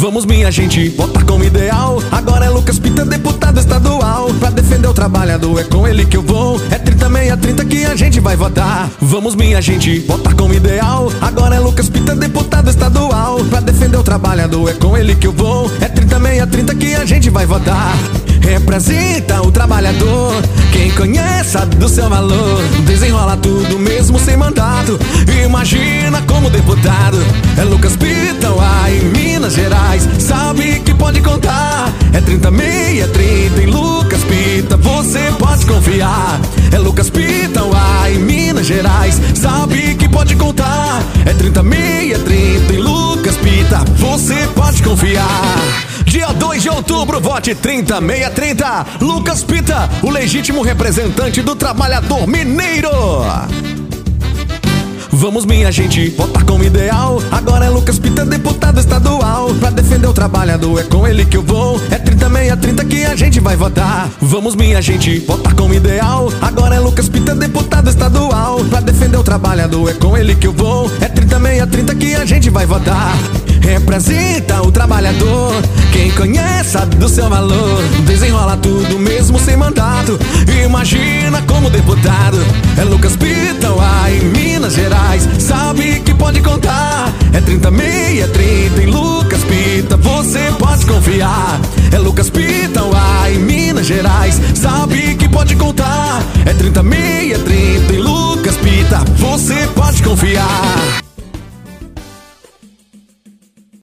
Vamos, minha gente, votar como ideal. Agora é Lucas Pita, deputado estadual. Pra defender o trabalhador, é com ele que eu vou. É 30, meia, 30 que a gente vai votar. Vamos, minha gente, votar como ideal. Agora é Lucas Pita, deputado estadual. Pra defender o trabalhador, é com ele que eu vou. É 30, meia, 30 que a gente vai votar. Representa o trabalhador. Quem conhece sabe do seu valor. Desenrola tudo mesmo sem mandato. Imagina como deputado. É Lucas em Minas Gerais. Sabe que pode contar. É 30, meia, 30 em Lucas Pita. Você pode confiar. É Lucas Pitão, aí em Minas Gerais. Sabe que pode contar. É 30, meia, 30 em Lucas Pita. Você pode confiar. Dia 2 de outubro, vote 30630. Lucas Pita, o legítimo representante do trabalhador mineiro. Vamos, minha gente, votar como ideal. Agora é Lucas Pita, deputado estadual. Pra defender o trabalhador, é com ele que eu vou. É 30 que a gente vai votar. Vamos, minha gente, votar como ideal. Agora é Lucas Pita, deputado estadual. Pra defender o trabalhador, é com ele que eu vou. É 30 que a gente vai votar. Representa o trabalhador. Quem conhece sabe do seu valor. Desenrola tudo mesmo sem mandato. Imagina como deputado. É Lucas Pitão, 30 meia, 30 em Lucas Pita. Você pode confiar. É Lucas Pitão, aí em Minas Gerais. Sabe que pode contar. É 30 meia, 30 em Lucas Pita. Você pode confiar.